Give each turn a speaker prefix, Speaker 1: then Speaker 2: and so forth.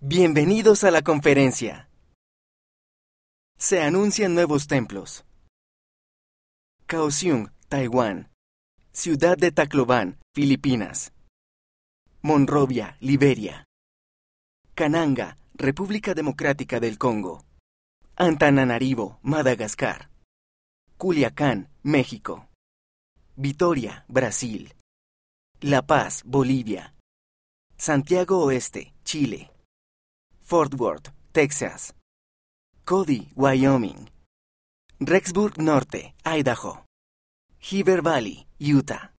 Speaker 1: Bienvenidos a la conferencia. Se anuncian nuevos templos. Kaohsiung, Taiwán. Ciudad de Tacloban, Filipinas. Monrovia, Liberia. Kananga, República Democrática del Congo. Antananarivo, Madagascar. Culiacán, México. Vitoria, Brasil. La Paz, Bolivia. Santiago Oeste, Chile. Fort Worth, Texas. Cody, Wyoming. Rexburg Norte, Idaho. Heber Valley, Utah.